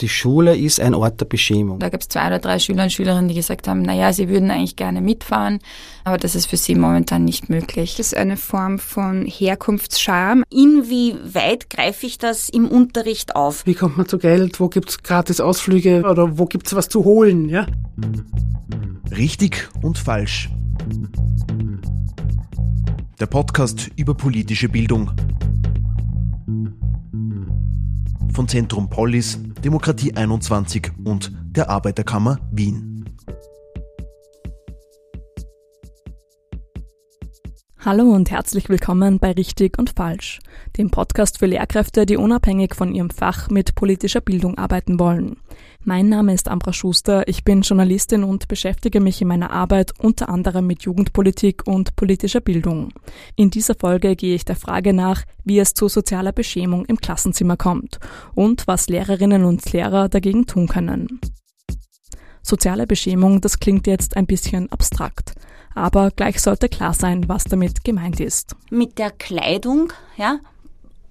die Schule ist ein Ort der Beschämung. Da gab es zwei oder drei Schüler und Schülerinnen, die gesagt haben, naja, sie würden eigentlich gerne mitfahren, aber das ist für sie momentan nicht möglich. Das ist eine Form von Herkunftsscham. Inwieweit greife ich das im Unterricht auf? Wie kommt man zu Geld? Wo gibt's gratis Ausflüge? Oder wo gibt's was zu holen? Ja? Richtig und falsch. Der Podcast über politische Bildung von Zentrum Polis, Demokratie 21 und der Arbeiterkammer Wien. Hallo und herzlich willkommen bei Richtig und Falsch, dem Podcast für Lehrkräfte, die unabhängig von ihrem Fach mit politischer Bildung arbeiten wollen. Mein Name ist Ambra Schuster, ich bin Journalistin und beschäftige mich in meiner Arbeit unter anderem mit Jugendpolitik und politischer Bildung. In dieser Folge gehe ich der Frage nach, wie es zu sozialer Beschämung im Klassenzimmer kommt und was Lehrerinnen und Lehrer dagegen tun können. Soziale Beschämung, das klingt jetzt ein bisschen abstrakt. Aber gleich sollte klar sein, was damit gemeint ist. Mit der Kleidung, ja,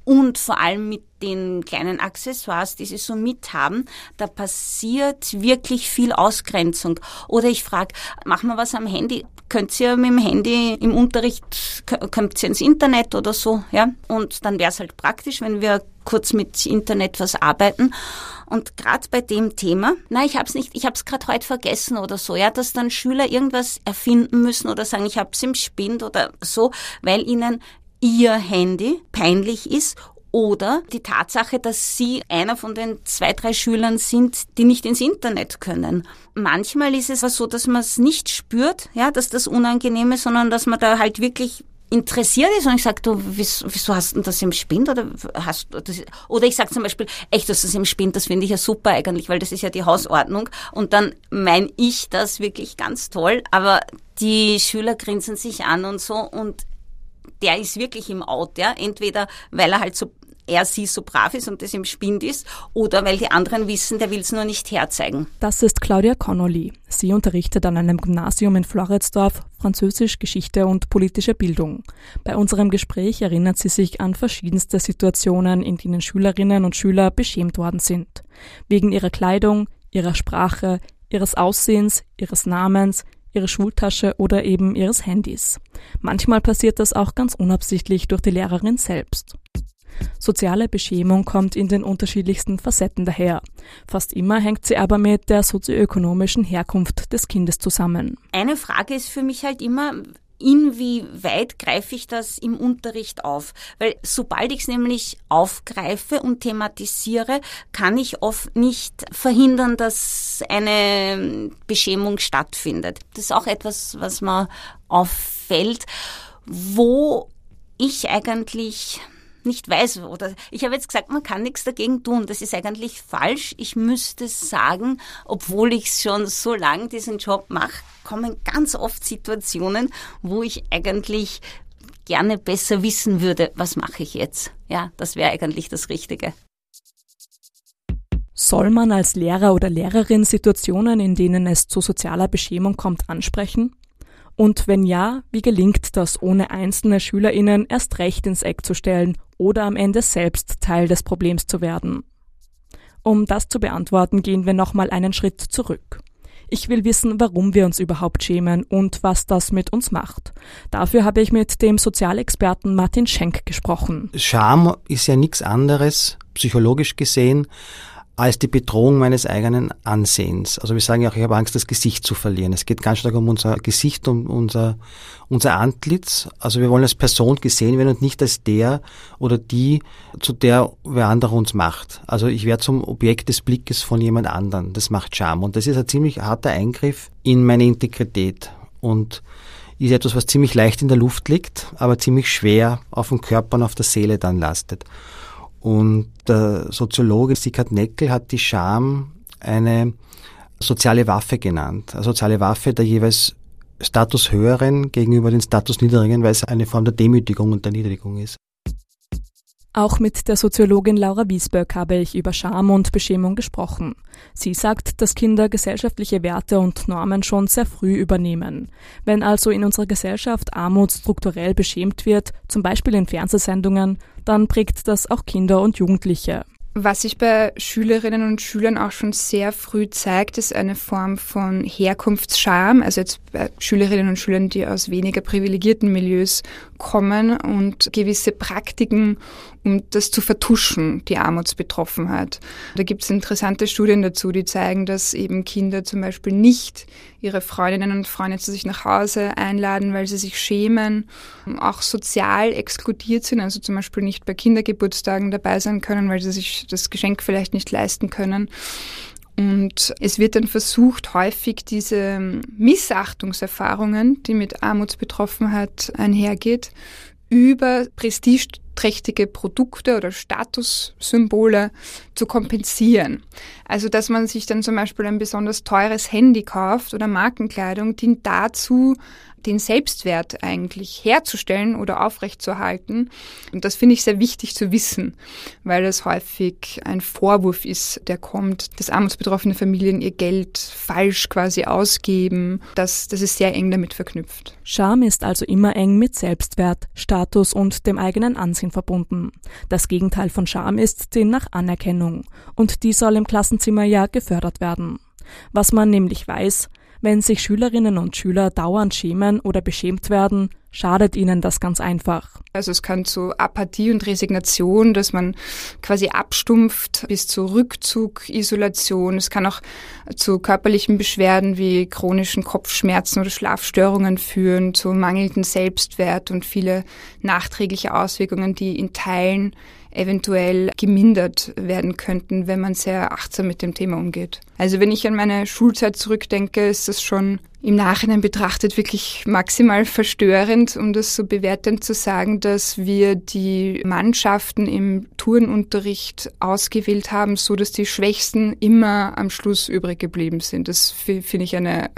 und vor allem mit den kleinen Accessoires, die sie so mithaben, da passiert wirklich viel Ausgrenzung. Oder ich frage, machen wir was am Handy? Könnt ihr mit dem Handy im Unterricht, könnt ihr ins Internet oder so, ja? Und dann wäre es halt praktisch, wenn wir kurz mit Internet was arbeiten. Und gerade bei dem Thema, na, ich habe es nicht, ich habe es gerade heute vergessen oder so, ja, dass dann Schüler irgendwas erfinden müssen oder sagen, ich habe es im Spind oder so, weil ihnen ihr Handy peinlich ist oder die Tatsache, dass Sie einer von den zwei, drei Schülern sind, die nicht ins Internet können. Manchmal ist es so, dass man es nicht spürt, ja, dass das unangenehm ist, sondern dass man da halt wirklich interessiert ist und ich sage, du, wieso, hast du das im Spind oder hast? Oder ich sage zum Beispiel, echt, dass das im Spind, das finde ich ja super eigentlich, weil das ist ja die Hausordnung und dann meine ich das wirklich ganz toll, aber die Schüler grinsen sich an und so und der ist wirklich im Out, ja. Entweder weil er halt so er sie so brav ist und das im Spind ist oder weil die anderen wissen, der will es nur nicht herzeigen. Das ist Claudia Connolly. Sie unterrichtet an einem Gymnasium in Floridsdorf Französisch, Geschichte und politische Bildung. Bei unserem Gespräch erinnert sie sich an verschiedenste Situationen, in denen Schülerinnen und Schüler beschämt worden sind. Wegen ihrer Kleidung, ihrer Sprache, ihres Aussehens, ihres Namens, ihrer Schultasche oder eben ihres Handys. Manchmal passiert das auch ganz unabsichtlich durch die Lehrerin selbst. Soziale Beschämung kommt in den unterschiedlichsten Facetten daher. Fast immer hängt sie aber mit der sozioökonomischen Herkunft des Kindes zusammen. Eine Frage ist für mich halt immer, inwieweit greife ich das im Unterricht auf? Weil sobald ich es nämlich aufgreife und thematisiere, kann ich oft nicht verhindern, dass eine Beschämung stattfindet. Das ist auch etwas, was mir auffällt, wo ich eigentlich nicht weiß oder ich habe jetzt gesagt, man kann nichts dagegen tun. Das ist eigentlich falsch. Ich müsste sagen, obwohl ich schon so lange diesen Job mache, kommen ganz oft Situationen, wo ich eigentlich gerne besser wissen würde, was mache ich jetzt. Ja, das wäre eigentlich das Richtige. Soll man als Lehrer oder Lehrerin Situationen, in denen es zu sozialer Beschämung kommt, ansprechen? Und wenn ja, wie gelingt das, ohne einzelne Schülerinnen erst recht ins Eck zu stellen oder am Ende selbst Teil des Problems zu werden? Um das zu beantworten, gehen wir nochmal einen Schritt zurück. Ich will wissen, warum wir uns überhaupt schämen und was das mit uns macht. Dafür habe ich mit dem Sozialexperten Martin Schenk gesprochen. Scham ist ja nichts anderes, psychologisch gesehen, als die Bedrohung meines eigenen Ansehens. Also wir sagen ja auch, ich habe Angst, das Gesicht zu verlieren. Es geht ganz stark um unser Gesicht, um unser, unser Antlitz. Also wir wollen als Person gesehen werden und nicht als der oder die, zu der wer andere uns macht. Also ich werde zum Objekt des Blickes von jemand anderen. Das macht Scham. Und das ist ein ziemlich harter Eingriff in meine Integrität. Und ist etwas, was ziemlich leicht in der Luft liegt, aber ziemlich schwer auf dem Körper und auf der Seele dann lastet. Und der Soziologe Sigurd Neckel hat die Scham eine soziale Waffe genannt. Eine soziale Waffe der jeweils Status höheren gegenüber den Status niedrigen, weil es eine Form der Demütigung und der Niedrigung ist. Auch mit der Soziologin Laura Wiesböck habe ich über Scham und Beschämung gesprochen. Sie sagt, dass Kinder gesellschaftliche Werte und Normen schon sehr früh übernehmen. Wenn also in unserer Gesellschaft Armut strukturell beschämt wird, zum Beispiel in Fernsehsendungen, dann prägt das auch Kinder und Jugendliche. Was sich bei Schülerinnen und Schülern auch schon sehr früh zeigt, ist eine Form von Herkunftsscham. Also jetzt bei Schülerinnen und Schülern, die aus weniger privilegierten Milieus kommen und gewisse Praktiken, um das zu vertuschen, die Armutsbetroffenheit. Da gibt es interessante Studien dazu, die zeigen, dass eben Kinder zum Beispiel nicht ihre Freundinnen und Freunde zu sich nach Hause einladen, weil sie sich schämen, auch sozial exkludiert sind, also zum Beispiel nicht bei Kindergeburtstagen dabei sein können, weil sie sich das Geschenk vielleicht nicht leisten können. Und es wird dann versucht, häufig diese Missachtungserfahrungen, die mit Armutsbetroffenheit einhergeht, über prestigeträchtige Produkte oder Statussymbole zu kompensieren. Also dass man sich dann zum Beispiel ein besonders teures Handy kauft oder Markenkleidung dient dazu, den Selbstwert eigentlich herzustellen oder aufrechtzuerhalten. Und das finde ich sehr wichtig zu wissen, weil das häufig ein Vorwurf ist, der kommt, dass armutsbetroffene Familien ihr Geld falsch quasi ausgeben. Das, das ist sehr eng damit verknüpft. Scham ist also immer eng mit Selbstwert, Status und dem eigenen Ansehen verbunden. Das Gegenteil von Scham ist die nach Anerkennung. Und die soll im Klassenzimmer ja gefördert werden. Was man nämlich weiß, wenn sich Schülerinnen und Schüler dauernd schämen oder beschämt werden, schadet ihnen das ganz einfach. Also es kann zu Apathie und Resignation, dass man quasi abstumpft bis zu Rückzug, Isolation. Es kann auch zu körperlichen Beschwerden wie chronischen Kopfschmerzen oder Schlafstörungen führen, zu mangelndem Selbstwert und viele nachträgliche Auswirkungen, die in Teilen eventuell gemindert werden könnten, wenn man sehr achtsam mit dem Thema umgeht. Also wenn ich an meine Schulzeit zurückdenke, ist das schon im Nachhinein betrachtet wirklich maximal verstörend, um das so bewertend zu sagen, dass wir die Mannschaften im Turnunterricht ausgewählt haben, so dass die Schwächsten immer am Schluss übrig geblieben sind. Das finde ich eine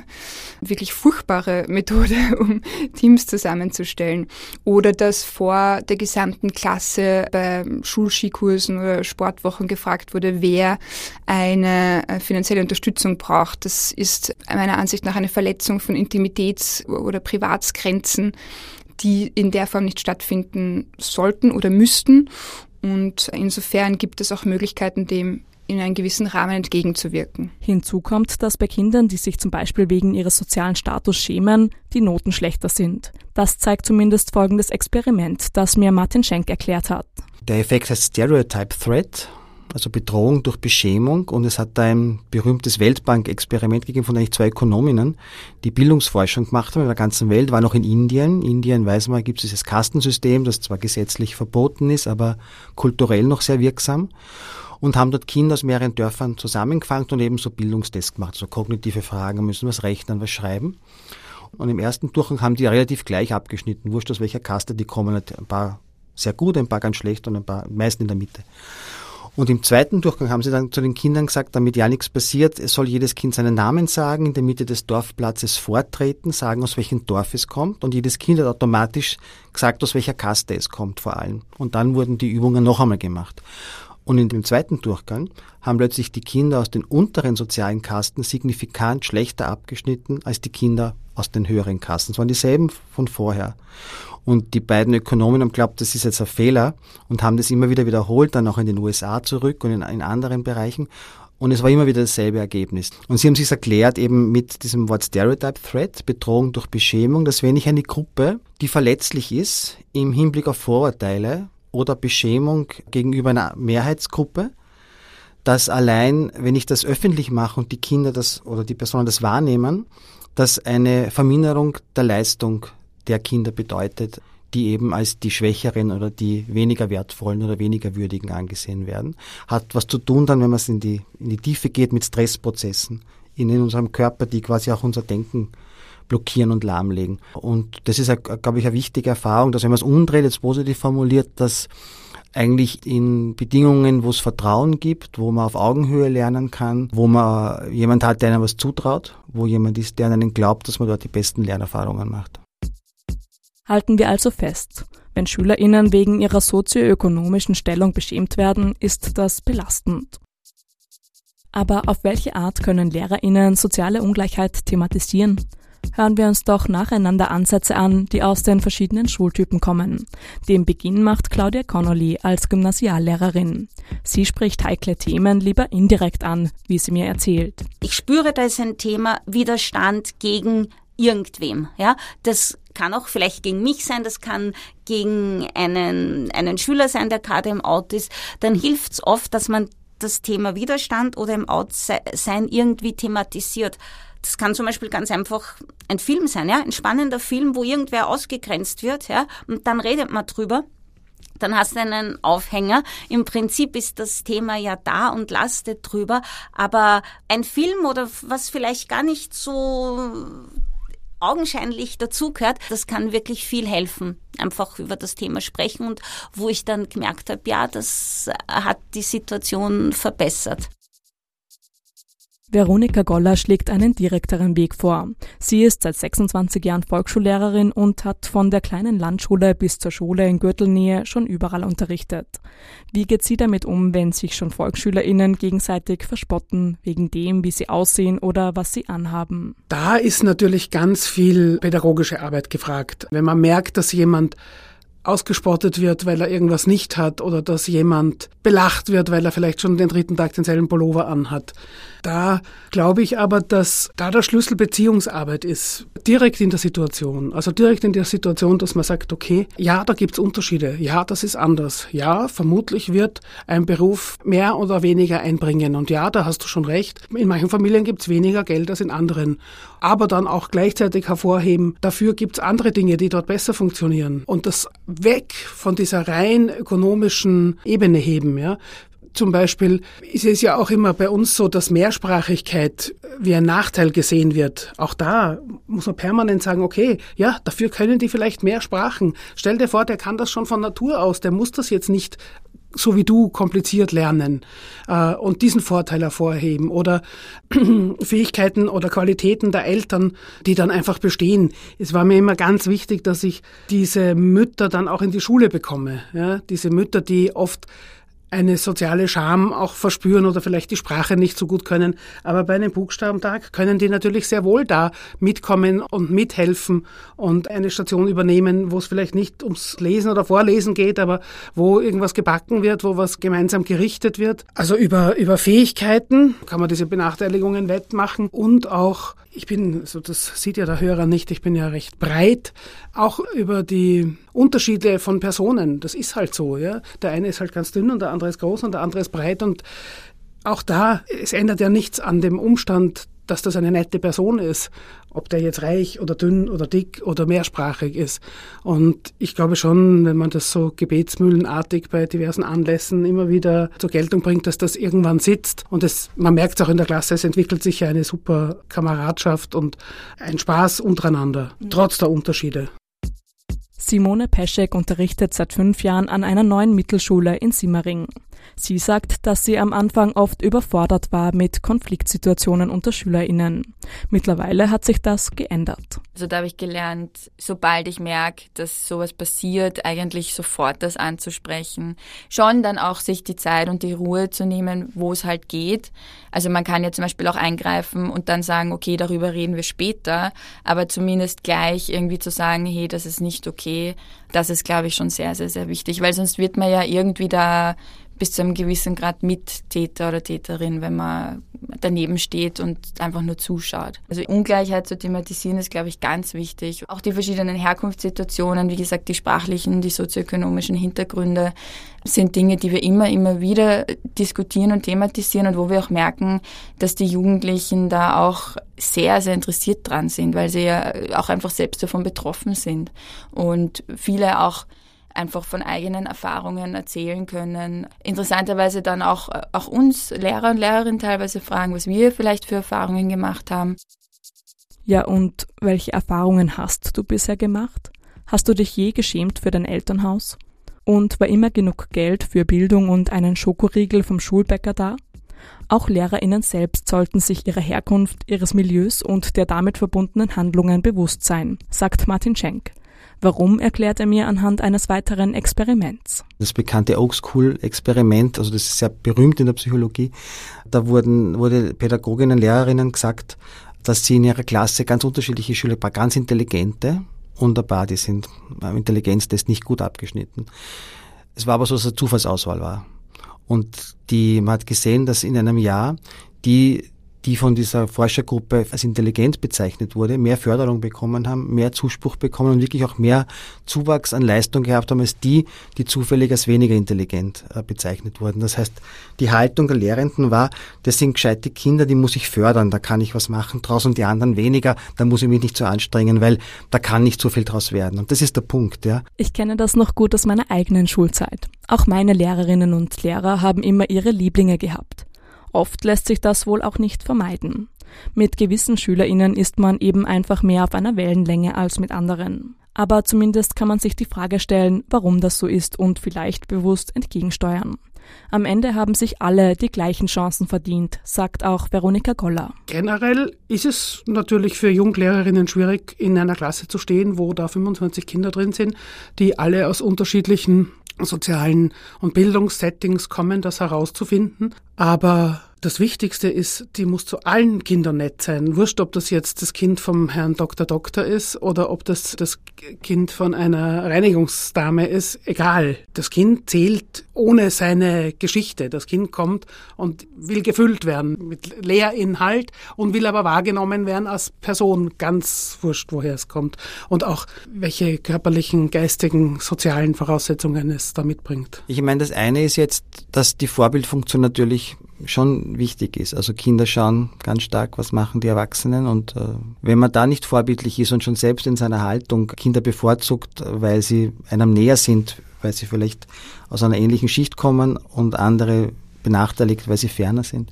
wirklich furchtbare Methode, um Teams zusammenzustellen. Oder dass vor der gesamten Klasse bei Schulskikursen oder Sportwochen gefragt wurde, wer eine äh, finanzielle Unterstützung braucht. Das ist meiner Ansicht nach eine Verletzung Verletzung von Intimitäts- oder Privatsgrenzen, die in der Form nicht stattfinden sollten oder müssten. Und insofern gibt es auch Möglichkeiten, dem in einem gewissen Rahmen entgegenzuwirken. Hinzu kommt, dass bei Kindern, die sich zum Beispiel wegen ihres sozialen Status schämen, die Noten schlechter sind. Das zeigt zumindest folgendes Experiment, das mir Martin Schenk erklärt hat. Der Effekt heißt Stereotype Threat also Bedrohung durch Beschämung. Und es hat da ein berühmtes Weltbank-Experiment gegeben von eigentlich zwei Ökonominnen, die Bildungsforschung gemacht haben in der ganzen Welt, war noch in Indien. In Indien, weiß man, gibt es dieses Kastensystem, das zwar gesetzlich verboten ist, aber kulturell noch sehr wirksam. Und haben dort Kinder aus mehreren Dörfern zusammengefangen und eben so Bildungstests gemacht, so kognitive Fragen, müssen was rechnen, was schreiben. Und im ersten Durchgang haben die relativ gleich abgeschnitten, wurscht aus welcher Kaste die kommen, ein paar sehr gut, ein paar ganz schlecht und ein paar meisten in der Mitte. Und im zweiten Durchgang haben sie dann zu den Kindern gesagt, damit ja nichts passiert, es soll jedes Kind seinen Namen sagen, in der Mitte des Dorfplatzes vortreten, sagen, aus welchem Dorf es kommt. Und jedes Kind hat automatisch gesagt, aus welcher Kaste es kommt vor allem. Und dann wurden die Übungen noch einmal gemacht. Und in dem zweiten Durchgang haben plötzlich die Kinder aus den unteren sozialen Kasten signifikant schlechter abgeschnitten als die Kinder aus den höheren Kasten. Es waren dieselben von vorher. Und die beiden Ökonomen haben glaubt, das ist jetzt ein Fehler und haben das immer wieder wiederholt, dann auch in den USA zurück und in, in anderen Bereichen. Und es war immer wieder dasselbe Ergebnis. Und sie haben sich erklärt eben mit diesem Wort Stereotype Threat, Bedrohung durch Beschämung, dass wenn ich eine Gruppe, die verletzlich ist im Hinblick auf Vorurteile oder Beschämung gegenüber einer Mehrheitsgruppe, dass allein, wenn ich das öffentlich mache und die Kinder das oder die Personen das wahrnehmen, dass eine Verminderung der Leistung der Kinder bedeutet, die eben als die Schwächeren oder die weniger wertvollen oder weniger würdigen angesehen werden. Hat was zu tun dann, wenn man es in die, in die Tiefe geht, mit Stressprozessen in unserem Körper, die quasi auch unser Denken blockieren und lahmlegen. Und das ist, glaube ich, eine wichtige Erfahrung, dass wenn man es umdreht, jetzt positiv formuliert, dass eigentlich in Bedingungen, wo es Vertrauen gibt, wo man auf Augenhöhe lernen kann, wo man jemand hat, der einem was zutraut, wo jemand ist, der einen glaubt, dass man dort die besten Lernerfahrungen macht. Halten wir also fest, wenn Schülerinnen wegen ihrer sozioökonomischen Stellung beschämt werden, ist das belastend. Aber auf welche Art können Lehrerinnen soziale Ungleichheit thematisieren? Hören wir uns doch nacheinander Ansätze an, die aus den verschiedenen Schultypen kommen. Den Beginn macht Claudia Connolly als Gymnasiallehrerin. Sie spricht heikle Themen lieber indirekt an, wie sie mir erzählt. Ich spüre, da ist ein Thema Widerstand gegen irgendwem. Ja, das kann auch vielleicht gegen mich sein, das kann gegen einen, einen Schüler sein, der gerade im Out ist. Dann hilft es oft, dass man das Thema Widerstand oder im Out-Sein irgendwie thematisiert. Das kann zum Beispiel ganz einfach ein Film sein, ja, ein spannender Film, wo irgendwer ausgegrenzt wird, ja, und dann redet man drüber. Dann hast du einen Aufhänger. Im Prinzip ist das Thema ja da und lastet drüber. Aber ein Film oder was vielleicht gar nicht so augenscheinlich dazugehört, das kann wirklich viel helfen. Einfach über das Thema sprechen und wo ich dann gemerkt habe, ja, das hat die Situation verbessert. Veronika Goller schlägt einen direkteren Weg vor. Sie ist seit 26 Jahren Volksschullehrerin und hat von der kleinen Landschule bis zur Schule in Gürtelnähe schon überall unterrichtet. Wie geht sie damit um, wenn sich schon VolksschülerInnen gegenseitig verspotten wegen dem, wie sie aussehen oder was sie anhaben? Da ist natürlich ganz viel pädagogische Arbeit gefragt. Wenn man merkt, dass jemand ausgespottet wird, weil er irgendwas nicht hat oder dass jemand belacht wird, weil er vielleicht schon den dritten Tag denselben Pullover anhat. Da glaube ich aber, dass da der Schlüssel Beziehungsarbeit ist, direkt in der Situation. Also direkt in der Situation, dass man sagt, okay, ja, da gibt's Unterschiede, ja, das ist anders, ja, vermutlich wird ein Beruf mehr oder weniger einbringen und ja, da hast du schon recht, in manchen Familien gibt's weniger Geld als in anderen. Aber dann auch gleichzeitig hervorheben, dafür gibt's andere Dinge, die dort besser funktionieren. Und das weg von dieser rein ökonomischen Ebene heben, ja, zum Beispiel ist es ja auch immer bei uns so, dass Mehrsprachigkeit wie ein Nachteil gesehen wird. Auch da muss man permanent sagen, okay, ja, dafür können die vielleicht mehr Sprachen. Stell dir vor, der kann das schon von Natur aus, der muss das jetzt nicht so wie du kompliziert lernen äh, und diesen Vorteil hervorheben oder Fähigkeiten oder Qualitäten der Eltern, die dann einfach bestehen. Es war mir immer ganz wichtig, dass ich diese Mütter dann auch in die Schule bekomme. Ja? Diese Mütter, die oft eine soziale Scham auch verspüren oder vielleicht die Sprache nicht so gut können. Aber bei einem Buchstabentag können die natürlich sehr wohl da mitkommen und mithelfen und eine Station übernehmen, wo es vielleicht nicht ums Lesen oder Vorlesen geht, aber wo irgendwas gebacken wird, wo was gemeinsam gerichtet wird. Also über, über Fähigkeiten kann man diese Benachteiligungen wettmachen und auch ich bin, so das sieht ja der Hörer nicht, ich bin ja recht breit, auch über die Unterschiede von Personen. Das ist halt so, ja. Der eine ist halt ganz dünn und der andere ist groß und der andere ist breit und auch da, es ändert ja nichts an dem Umstand, dass das eine nette Person ist, ob der jetzt reich oder dünn oder dick oder mehrsprachig ist. Und ich glaube schon, wenn man das so gebetsmühlenartig bei diversen Anlässen immer wieder zur Geltung bringt, dass das irgendwann sitzt. Und es, man merkt es auch in der Klasse, es entwickelt sich ja eine super Kameradschaft und ein Spaß untereinander, trotz der Unterschiede. Simone Peschek unterrichtet seit fünf Jahren an einer neuen Mittelschule in Simmering. Sie sagt, dass sie am Anfang oft überfordert war mit Konfliktsituationen unter SchülerInnen. Mittlerweile hat sich das geändert. Also da habe ich gelernt, sobald ich merke, dass sowas passiert, eigentlich sofort das anzusprechen. Schon dann auch sich die Zeit und die Ruhe zu nehmen, wo es halt geht. Also man kann ja zum Beispiel auch eingreifen und dann sagen, okay, darüber reden wir später, aber zumindest gleich irgendwie zu sagen, hey, das ist nicht okay, das ist, glaube ich, schon sehr, sehr, sehr wichtig, weil sonst wird man ja irgendwie da bis zu einem gewissen Grad Mittäter oder Täterin, wenn man daneben steht und einfach nur zuschaut. Also Ungleichheit zu thematisieren ist, glaube ich, ganz wichtig. Auch die verschiedenen Herkunftssituationen, wie gesagt, die sprachlichen, die sozioökonomischen Hintergründe sind Dinge, die wir immer, immer wieder diskutieren und thematisieren und wo wir auch merken, dass die Jugendlichen da auch sehr, sehr interessiert dran sind, weil sie ja auch einfach selbst davon betroffen sind und viele auch einfach von eigenen Erfahrungen erzählen können. Interessanterweise dann auch, auch uns Lehrer und Lehrerinnen teilweise fragen, was wir vielleicht für Erfahrungen gemacht haben. Ja, und welche Erfahrungen hast du bisher gemacht? Hast du dich je geschämt für dein Elternhaus? Und war immer genug Geld für Bildung und einen Schokoriegel vom Schulbäcker da? Auch Lehrerinnen selbst sollten sich ihrer Herkunft, ihres Milieus und der damit verbundenen Handlungen bewusst sein, sagt Martin Schenk. Warum erklärt er mir anhand eines weiteren Experiments. Das bekannte Oak School Experiment, also das ist sehr berühmt in der Psychologie, da wurden, wurde Pädagoginnen, Lehrerinnen gesagt, dass sie in ihrer Klasse ganz unterschiedliche Schüler, ein paar ganz intelligente und ein paar, die sind am Intelligenztest nicht gut abgeschnitten. Es war aber so, dass es eine Zufallsauswahl war. Und die, man hat gesehen, dass in einem Jahr die die von dieser Forschergruppe als intelligent bezeichnet wurde, mehr Förderung bekommen haben, mehr Zuspruch bekommen und wirklich auch mehr Zuwachs an Leistung gehabt haben als die, die zufällig als weniger intelligent äh, bezeichnet wurden. Das heißt, die Haltung der Lehrenden war, das sind gescheite Kinder, die muss ich fördern, da kann ich was machen draus und die anderen weniger, da muss ich mich nicht so anstrengen, weil da kann nicht so viel draus werden. Und das ist der Punkt, ja. Ich kenne das noch gut aus meiner eigenen Schulzeit. Auch meine Lehrerinnen und Lehrer haben immer ihre Lieblinge gehabt. Oft lässt sich das wohl auch nicht vermeiden. Mit gewissen Schülerinnen ist man eben einfach mehr auf einer Wellenlänge als mit anderen. Aber zumindest kann man sich die Frage stellen, warum das so ist und vielleicht bewusst entgegensteuern. Am Ende haben sich alle die gleichen Chancen verdient, sagt auch Veronika Goller. Generell ist es natürlich für Junglehrerinnen schwierig, in einer Klasse zu stehen, wo da 25 Kinder drin sind, die alle aus unterschiedlichen sozialen und Bildungssettings kommen, das herauszufinden. Aber das Wichtigste ist, die muss zu allen Kindern nett sein. Wurscht, ob das jetzt das Kind vom Herrn Dr. Doktor ist oder ob das das Kind von einer Reinigungsdame ist. Egal. Das Kind zählt ohne seine Geschichte. Das Kind kommt und will gefüllt werden mit Lehrinhalt und will aber wahrgenommen werden als Person. Ganz wurscht, woher es kommt. Und auch welche körperlichen, geistigen, sozialen Voraussetzungen es da mitbringt. Ich meine, das eine ist jetzt, dass die Vorbildfunktion natürlich schon wichtig ist. Also Kinder schauen ganz stark, was machen die Erwachsenen und äh, wenn man da nicht vorbildlich ist und schon selbst in seiner Haltung Kinder bevorzugt, weil sie einem näher sind, weil sie vielleicht aus einer ähnlichen Schicht kommen und andere benachteiligt, weil sie ferner sind,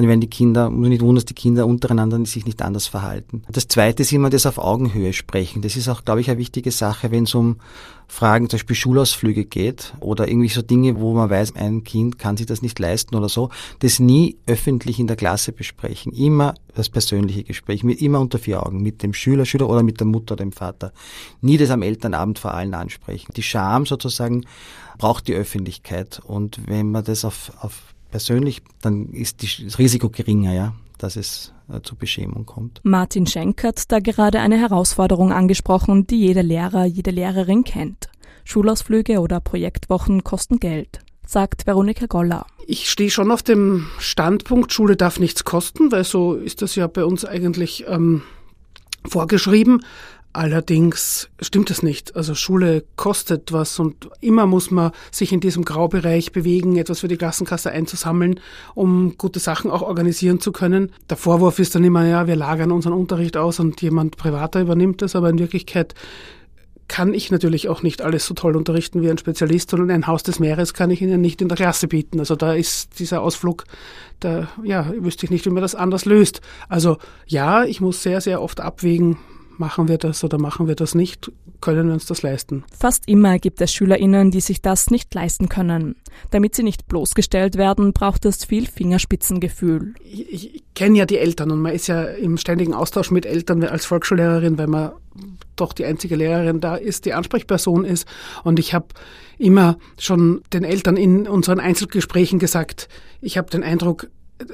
dann werden die Kinder, muss nicht wundern, dass die Kinder untereinander sich nicht anders verhalten. Das zweite ist immer das auf Augenhöhe sprechen. Das ist auch, glaube ich, eine wichtige Sache, wenn es um Fragen, zum Beispiel Schulausflüge geht oder irgendwie so Dinge, wo man weiß, ein Kind kann sich das nicht leisten oder so, das nie öffentlich in der Klasse besprechen. Immer das persönliche Gespräch, mit, immer unter vier Augen, mit dem Schüler, Schüler oder mit der Mutter dem Vater. Nie das am Elternabend vor allen ansprechen. Die Scham sozusagen braucht die Öffentlichkeit und wenn man das auf, auf persönlich, dann ist das Risiko geringer, ja, dass es äh, zu Beschämung kommt. Martin Schenk hat da gerade eine Herausforderung angesprochen, die jeder Lehrer, jede Lehrerin kennt. Schulausflüge oder Projektwochen kosten Geld sagt Veronika Goller. Ich stehe schon auf dem Standpunkt, Schule darf nichts kosten, weil so ist das ja bei uns eigentlich ähm, vorgeschrieben. Allerdings stimmt es nicht. Also Schule kostet was und immer muss man sich in diesem Graubereich bewegen, etwas für die Klassenkasse einzusammeln, um gute Sachen auch organisieren zu können. Der Vorwurf ist dann immer, ja, wir lagern unseren Unterricht aus und jemand privater übernimmt das, aber in Wirklichkeit kann ich natürlich auch nicht alles so toll unterrichten wie ein Spezialist und ein Haus des Meeres kann ich Ihnen nicht in der Klasse bieten. Also da ist dieser Ausflug, da ja, wüsste ich nicht, wie man das anders löst. Also ja, ich muss sehr, sehr oft abwägen, machen wir das oder machen wir das nicht, können wir uns das leisten. Fast immer gibt es Schülerinnen, die sich das nicht leisten können. Damit sie nicht bloßgestellt werden, braucht es viel Fingerspitzengefühl. Ich, ich kenne ja die Eltern und man ist ja im ständigen Austausch mit Eltern als Volksschullehrerin, weil man doch die einzige Lehrerin da ist, die Ansprechperson ist. Und ich habe immer schon den Eltern in unseren Einzelgesprächen gesagt, ich habe den Eindruck,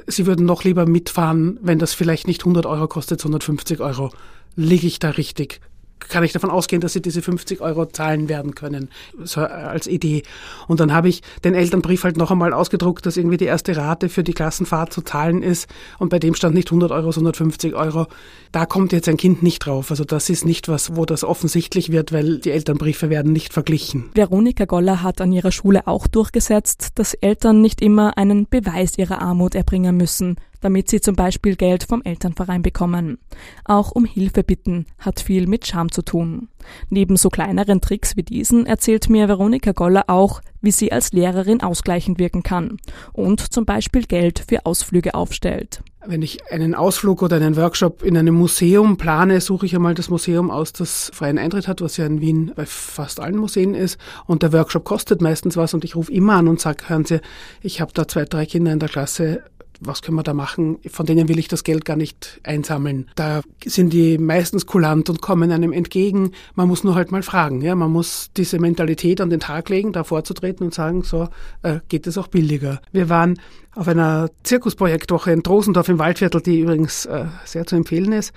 sie würden noch lieber mitfahren, wenn das vielleicht nicht 100 Euro kostet, sondern 50 Euro liege ich da richtig? Kann ich davon ausgehen, dass sie diese 50 Euro zahlen werden können, so als Idee. Und dann habe ich den Elternbrief halt noch einmal ausgedruckt, dass irgendwie die erste Rate für die Klassenfahrt zu zahlen ist. Und bei dem stand nicht 100 Euro, sondern 50 Euro. Da kommt jetzt ein Kind nicht drauf. Also das ist nicht was, wo das offensichtlich wird, weil die Elternbriefe werden nicht verglichen. Veronika Goller hat an ihrer Schule auch durchgesetzt, dass Eltern nicht immer einen Beweis ihrer Armut erbringen müssen damit sie zum Beispiel Geld vom Elternverein bekommen. Auch um Hilfe bitten hat viel mit Scham zu tun. Neben so kleineren Tricks wie diesen erzählt mir Veronika Goller auch, wie sie als Lehrerin ausgleichend wirken kann und zum Beispiel Geld für Ausflüge aufstellt. Wenn ich einen Ausflug oder einen Workshop in einem Museum plane, suche ich einmal das Museum aus, das freien Eintritt hat, was ja in Wien bei fast allen Museen ist. Und der Workshop kostet meistens was und ich rufe immer an und sage, hören Sie, ich habe da zwei, drei Kinder in der Klasse, was können wir da machen? Von denen will ich das Geld gar nicht einsammeln. Da sind die meistens kulant und kommen einem entgegen. Man muss nur halt mal fragen. Ja? Man muss diese Mentalität an den Tag legen, da vorzutreten und sagen, so äh, geht es auch billiger. Wir waren auf einer Zirkusprojektwoche in Drosendorf im Waldviertel, die übrigens äh, sehr zu empfehlen ist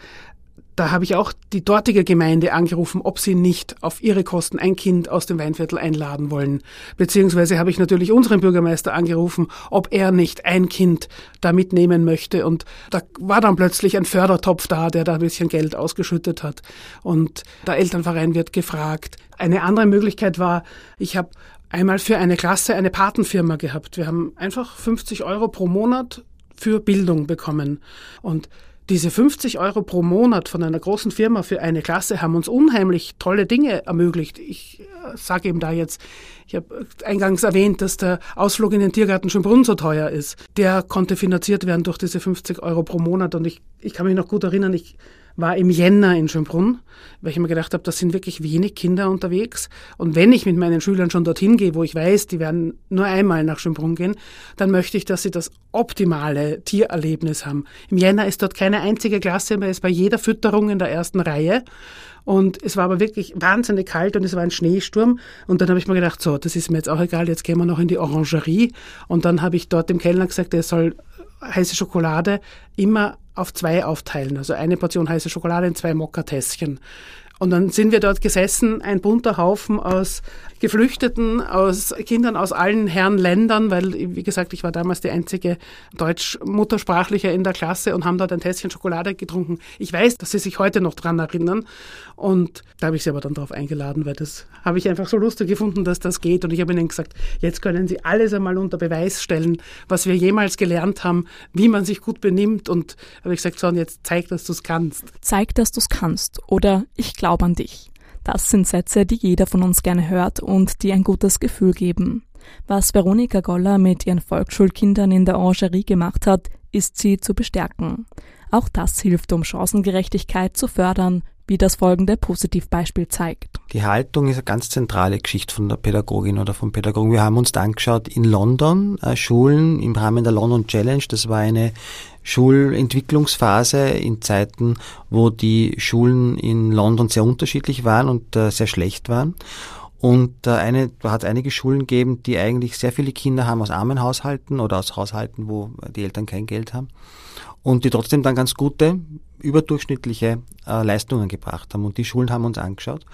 da habe ich auch die dortige Gemeinde angerufen, ob sie nicht auf ihre Kosten ein Kind aus dem Weinviertel einladen wollen. Beziehungsweise habe ich natürlich unseren Bürgermeister angerufen, ob er nicht ein Kind da mitnehmen möchte. Und da war dann plötzlich ein Fördertopf da, der da ein bisschen Geld ausgeschüttet hat. Und der Elternverein wird gefragt. Eine andere Möglichkeit war, ich habe einmal für eine Klasse eine Patenfirma gehabt. Wir haben einfach 50 Euro pro Monat für Bildung bekommen. Und diese 50 Euro pro Monat von einer großen Firma für eine Klasse haben uns unheimlich tolle Dinge ermöglicht. Ich äh, sage eben da jetzt, ich habe eingangs erwähnt, dass der Ausflug in den Tiergarten Schönbrunn so teuer ist. Der konnte finanziert werden durch diese 50 Euro pro Monat und ich, ich kann mich noch gut erinnern, ich war im Jänner in Schönbrunn, weil ich mir gedacht habe, da sind wirklich wenig Kinder unterwegs. Und wenn ich mit meinen Schülern schon dorthin gehe, wo ich weiß, die werden nur einmal nach Schönbrunn gehen, dann möchte ich, dass sie das optimale Tiererlebnis haben. Im Jänner ist dort keine einzige Klasse, man ist bei jeder Fütterung in der ersten Reihe. Und es war aber wirklich wahnsinnig kalt und es war ein Schneesturm. Und dann habe ich mir gedacht, so, das ist mir jetzt auch egal, jetzt gehen wir noch in die Orangerie. Und dann habe ich dort dem Kellner gesagt, er soll heiße Schokolade immer auf zwei aufteilen. Also eine Portion heiße Schokolade in zwei Mokkatässchen. Und dann sind wir dort gesessen, ein bunter Haufen aus Geflüchteten, aus Kindern aus allen Herren Ländern, weil, wie gesagt, ich war damals die einzige Deutsch-Muttersprachliche in der Klasse und haben dort ein Tässchen Schokolade getrunken. Ich weiß, dass sie sich heute noch dran erinnern. Und da habe ich sie aber dann darauf eingeladen, weil das habe ich einfach so lustig gefunden, dass das geht. Und ich habe ihnen gesagt, jetzt können sie alles einmal unter Beweis stellen, was wir jemals gelernt haben, wie man sich gut benimmt. Und habe ich gesagt, so, und jetzt zeig, dass du es kannst. Zeig, dass du es kannst. Oder ich glaube an dich. Das sind Sätze, die jeder von uns gerne hört und die ein gutes Gefühl geben. Was Veronika Goller mit ihren Volksschulkindern in der Orangerie gemacht hat, ist sie zu bestärken. Auch das hilft, um Chancengerechtigkeit zu fördern, wie das folgende Positivbeispiel zeigt. Die Haltung ist eine ganz zentrale Geschichte von der Pädagogin oder vom Pädagogen. Wir haben uns da angeschaut in London, äh, Schulen im Rahmen der London Challenge. Das war eine Schulentwicklungsphase in Zeiten, wo die Schulen in London sehr unterschiedlich waren und äh, sehr schlecht waren. Und äh, eine, hat einige Schulen gegeben, die eigentlich sehr viele Kinder haben aus armen Haushalten oder aus Haushalten, wo die Eltern kein Geld haben und die trotzdem dann ganz gute, überdurchschnittliche äh, Leistungen gebracht haben. Und die Schulen haben uns angeschaut.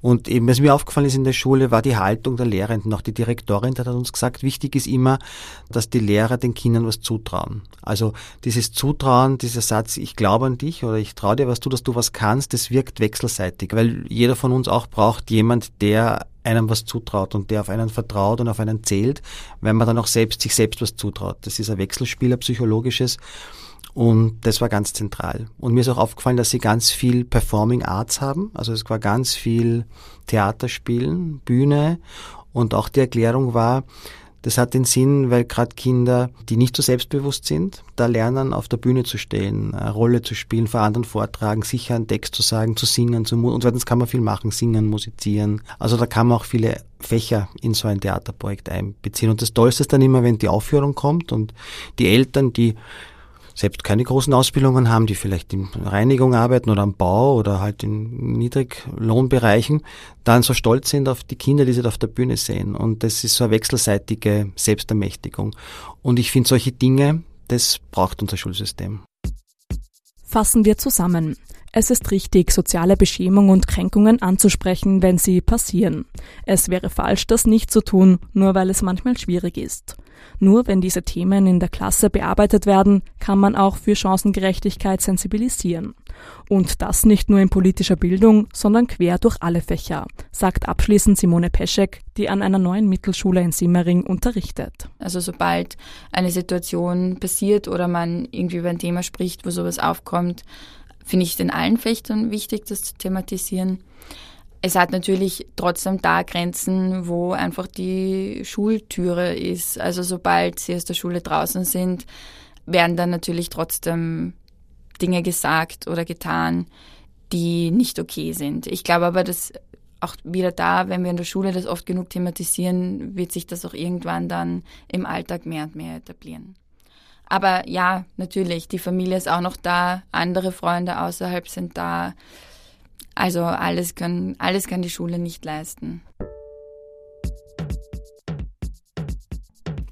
Und eben, was mir aufgefallen ist in der Schule, war die Haltung der Lehrenden. Auch die Direktorin hat uns gesagt, wichtig ist immer, dass die Lehrer den Kindern was zutrauen. Also dieses Zutrauen, dieser Satz, ich glaube an dich oder ich traue dir was zu, dass du was kannst, das wirkt wechselseitig. Weil jeder von uns auch braucht jemand, der einem was zutraut und der auf einen vertraut und auf einen zählt, weil man dann auch selbst sich selbst was zutraut. Das ist ein Wechselspiel, ein psychologisches. Und das war ganz zentral. Und mir ist auch aufgefallen, dass sie ganz viel Performing Arts haben. Also es war ganz viel Theaterspielen, Bühne. Und auch die Erklärung war, das hat den Sinn, weil gerade Kinder, die nicht so selbstbewusst sind, da lernen, auf der Bühne zu stehen, eine Rolle zu spielen, vor anderen vortragen, sicher einen Text zu sagen, zu singen, zu und zweitens kann man viel machen, singen, musizieren. Also da kann man auch viele Fächer in so ein Theaterprojekt einbeziehen. Und das Tollste ist dann immer, wenn die Aufführung kommt und die Eltern, die selbst keine großen Ausbildungen haben, die vielleicht in Reinigung arbeiten oder am Bau oder halt in Niedriglohnbereichen, dann so stolz sind auf die Kinder, die sie auf der Bühne sehen. Und das ist so eine wechselseitige Selbstermächtigung. Und ich finde solche Dinge, das braucht unser Schulsystem. Fassen wir zusammen. Es ist richtig, soziale Beschämung und Kränkungen anzusprechen, wenn sie passieren. Es wäre falsch, das nicht zu tun, nur weil es manchmal schwierig ist. Nur wenn diese Themen in der Klasse bearbeitet werden, kann man auch für Chancengerechtigkeit sensibilisieren. Und das nicht nur in politischer Bildung, sondern quer durch alle Fächer, sagt abschließend Simone Peschek, die an einer neuen Mittelschule in Simmering unterrichtet. Also sobald eine Situation passiert oder man irgendwie über ein Thema spricht, wo sowas aufkommt, finde ich es in allen Fächern wichtig, das zu thematisieren. Es hat natürlich trotzdem da Grenzen, wo einfach die Schultüre ist. Also sobald sie aus der Schule draußen sind, werden dann natürlich trotzdem Dinge gesagt oder getan, die nicht okay sind. Ich glaube aber, dass auch wieder da, wenn wir in der Schule das oft genug thematisieren, wird sich das auch irgendwann dann im Alltag mehr und mehr etablieren. Aber ja, natürlich, die Familie ist auch noch da, andere Freunde außerhalb sind da. Also alles kann, alles kann die Schule nicht leisten.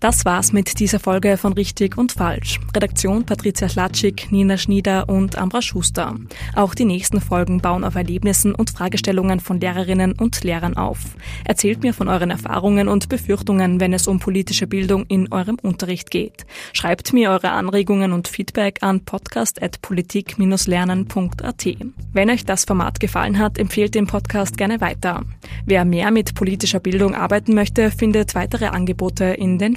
Das war's mit dieser Folge von Richtig und Falsch. Redaktion Patricia Schlatschik, Nina Schnieder und Ambra Schuster. Auch die nächsten Folgen bauen auf Erlebnissen und Fragestellungen von Lehrerinnen und Lehrern auf. Erzählt mir von euren Erfahrungen und Befürchtungen, wenn es um politische Bildung in eurem Unterricht geht. Schreibt mir eure Anregungen und Feedback an podcast.politik-lernen.at. Wenn euch das Format gefallen hat, empfehlt den Podcast gerne weiter. Wer mehr mit politischer Bildung arbeiten möchte, findet weitere Angebote in den